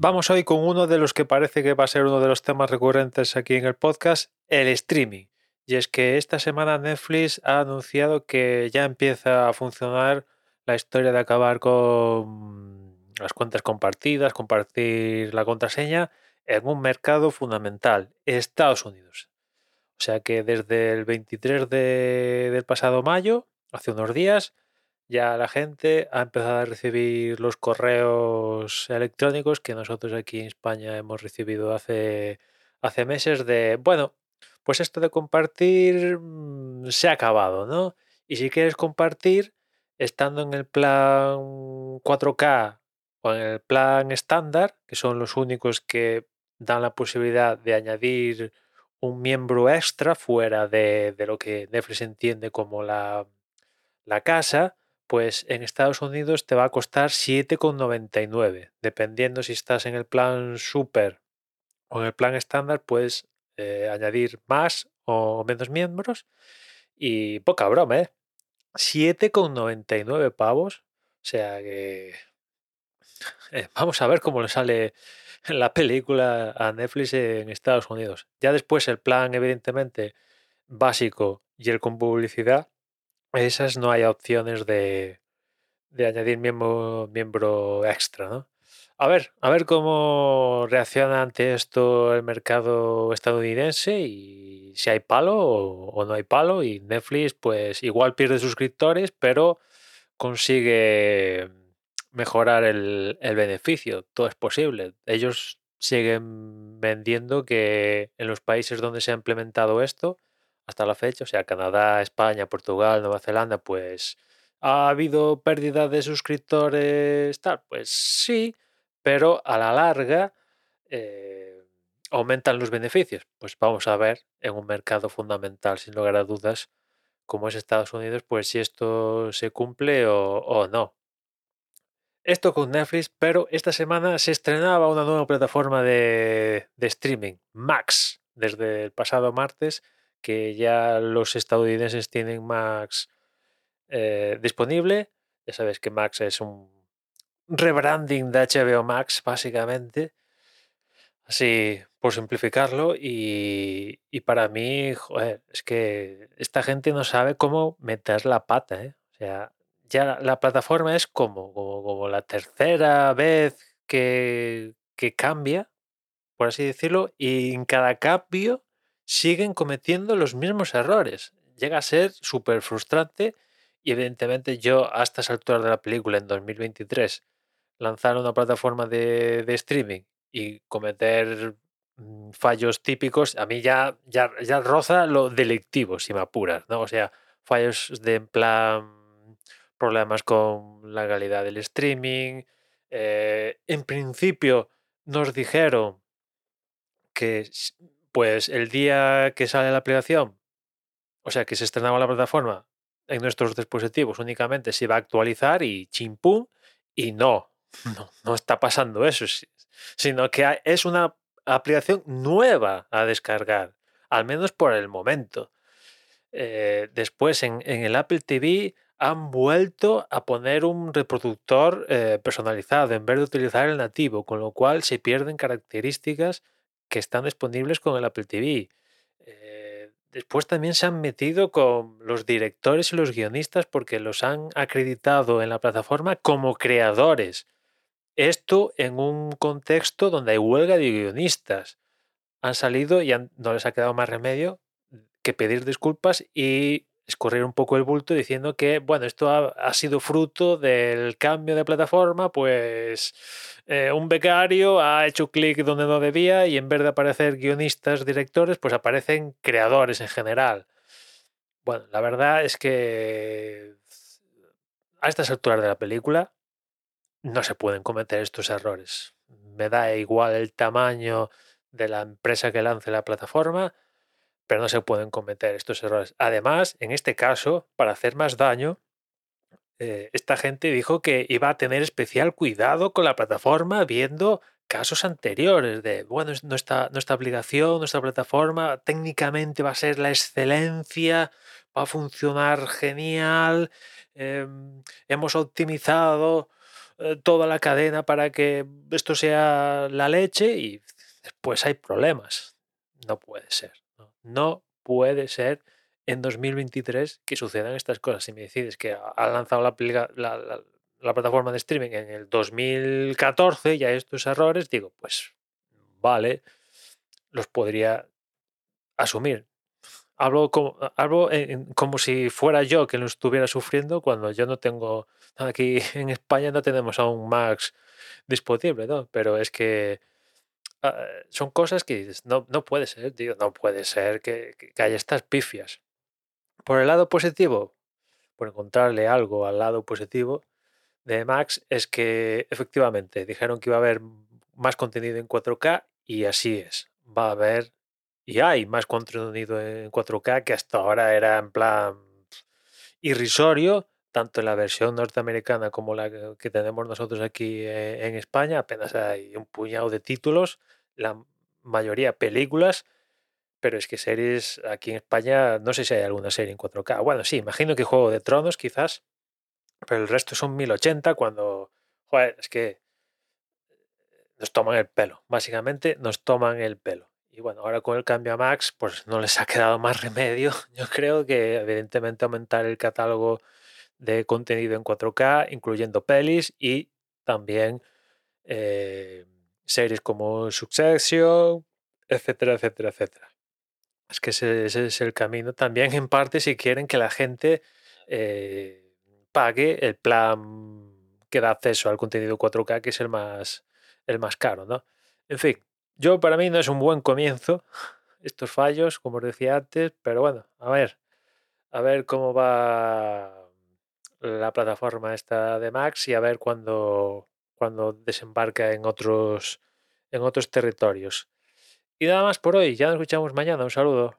Vamos hoy con uno de los que parece que va a ser uno de los temas recurrentes aquí en el podcast, el streaming. Y es que esta semana Netflix ha anunciado que ya empieza a funcionar la historia de acabar con las cuentas compartidas, compartir la contraseña en un mercado fundamental, Estados Unidos. O sea que desde el 23 de, del pasado mayo, hace unos días, ya la gente ha empezado a recibir los correos electrónicos que nosotros aquí en España hemos recibido hace, hace meses de, bueno, pues esto de compartir mm, se ha acabado, ¿no? Y si quieres compartir, estando en el plan 4K o en el plan estándar, que son los únicos que dan la posibilidad de añadir un miembro extra fuera de, de lo que Netflix entiende como la, la casa, pues en Estados Unidos te va a costar 7,99. Dependiendo si estás en el plan super o en el plan estándar, puedes eh, añadir más o menos miembros. Y poca broma, ¿eh? 7,99 pavos. O sea que... Eh, vamos a ver cómo le sale la película a Netflix en Estados Unidos. Ya después el plan, evidentemente, básico y el con publicidad esas no hay opciones de, de añadir miembro, miembro extra, ¿no? A ver, a ver cómo reacciona ante esto el mercado estadounidense y si hay palo o, no hay palo. Y Netflix, pues igual pierde suscriptores, pero consigue mejorar el, el beneficio. Todo es posible. Ellos siguen vendiendo que en los países donde se ha implementado esto, hasta la fecha, o sea, Canadá, España, Portugal, Nueva Zelanda, pues ha habido pérdida de suscriptores, tal, pues sí, pero a la larga eh, aumentan los beneficios. Pues vamos a ver en un mercado fundamental, sin lugar a dudas, como es Estados Unidos, pues si esto se cumple o, no. Esto con Netflix, pero esta semana se estrenaba una nueva plataforma de, de streaming, Max, desde el pasado martes que ya los estadounidenses tienen Max eh, disponible. Ya sabes que Max es un rebranding de HBO Max, básicamente. Así, por simplificarlo. Y, para mí, es que esta gente no sabe cómo meter la pata. ¿eh? O sea, ya la plataforma es como, como, como la tercera vez que, que cambia, por así decirlo, y en cada cambio siguen cometiendo los mismos errores. Llega a ser súper frustrante y evidentemente yo a estas alturas de la película en 2023 lanzar una plataforma de, streaming y cometer mm, fallos típicos, a mí ya, ya, ya roza lo delictivo, si me apuras, ¿no? O sea, fallos de en plan problemas con la calidad del streaming. Eh, en principio nos dijeron que pues el día que sale la aplicación, o sea, que se estrenaba la plataforma en nuestros dispositivos únicamente se iba a actualizar y chimpum, y no, no, no está pasando eso, sino que es una aplicación nueva a descargar, al menos por el momento. Eh, después en, el Apple TV han vuelto a poner un reproductor eh, personalizado en vez de utilizar el nativo, con lo cual se pierden características que están disponibles con el Apple TV. Eh, después también se han metido con los directores y los guionistas porque los han acreditado en la plataforma como creadores. Esto en un contexto donde hay huelga de guionistas. Han salido y no les ha quedado más remedio que pedir disculpas y escurrir un poco el bulto diciendo que, bueno, esto ha, sido fruto del cambio de plataforma, pues eh, un becario ha hecho clic donde no debía y en vez de aparecer guionistas, directores, pues aparecen creadores en general. Bueno, la verdad es que a estas alturas de la película no se pueden cometer estos errores. Me da igual el tamaño de la empresa que lance la plataforma, pero no se pueden cometer estos errores. Además, en este caso, para hacer más daño, eh, esta gente dijo que iba a tener especial cuidado con la plataforma viendo casos anteriores de, bueno, nuestra, nuestra aplicación, nuestra plataforma técnicamente va a ser la excelencia, va a funcionar genial, em, hemos optimizado eh, toda la cadena para que esto sea la leche y después hay problemas. No puede ser. No, puede ser en 2023 que sucedan estas cosas. Si me decides que ha lanzado la, la, la plataforma de streaming en el 2014 y hay estos errores, digo, pues vale, los podría asumir. Hablo como, como si fuera yo que lo estuviera sufriendo cuando yo no tengo, aquí en España no tenemos aún Max disponible, ¿no? Pero es que ah, son cosas que dices, no, no puede ser, tío, no puede ser que, que haya estas pifias. Por el lado positivo, por encontrarle algo al lado positivo, de Max es que efectivamente dijeron que iba a haber más contenido en 4K y así es. Va a haber y hay más contenido en 4K que hasta ahora era en plan irrisorio, tanto en la versión norteamericana como la que tenemos nosotros aquí eh, en España. Apenas hay un puñado de títulos, la mayoría películas, pero es que series aquí en España, no sé si hay alguna serie en 4K. Bueno, sí, imagino que Juego de Tronos quizás, pero el resto son 1080 cuando, joder, es que nos toman el pelo, básicamente nos toman el pelo. Y bueno, ahora con el cambio a Max, pues no les ha quedado más remedio. Yo creo que evidentemente aumentar el catálogo de contenido en 4K, incluyendo pelis y también eh, series como Succession, etcétera, etcétera, etcétera. Es que ese, es el camino. También en parte si quieren que la gente... Eh, pague el plan que da acceso al contenido 4K, que es el más, el más caro, ¿no? En fin, yo para mí no es un buen comienzo estos fallos, como os decía antes, pero bueno, a ver, a ver cómo va la plataforma esta de Max y a ver cuándo, cuando desembarca en otros, en otros territorios. Y nada más por hoy, ya nos escuchamos mañana, un saludo.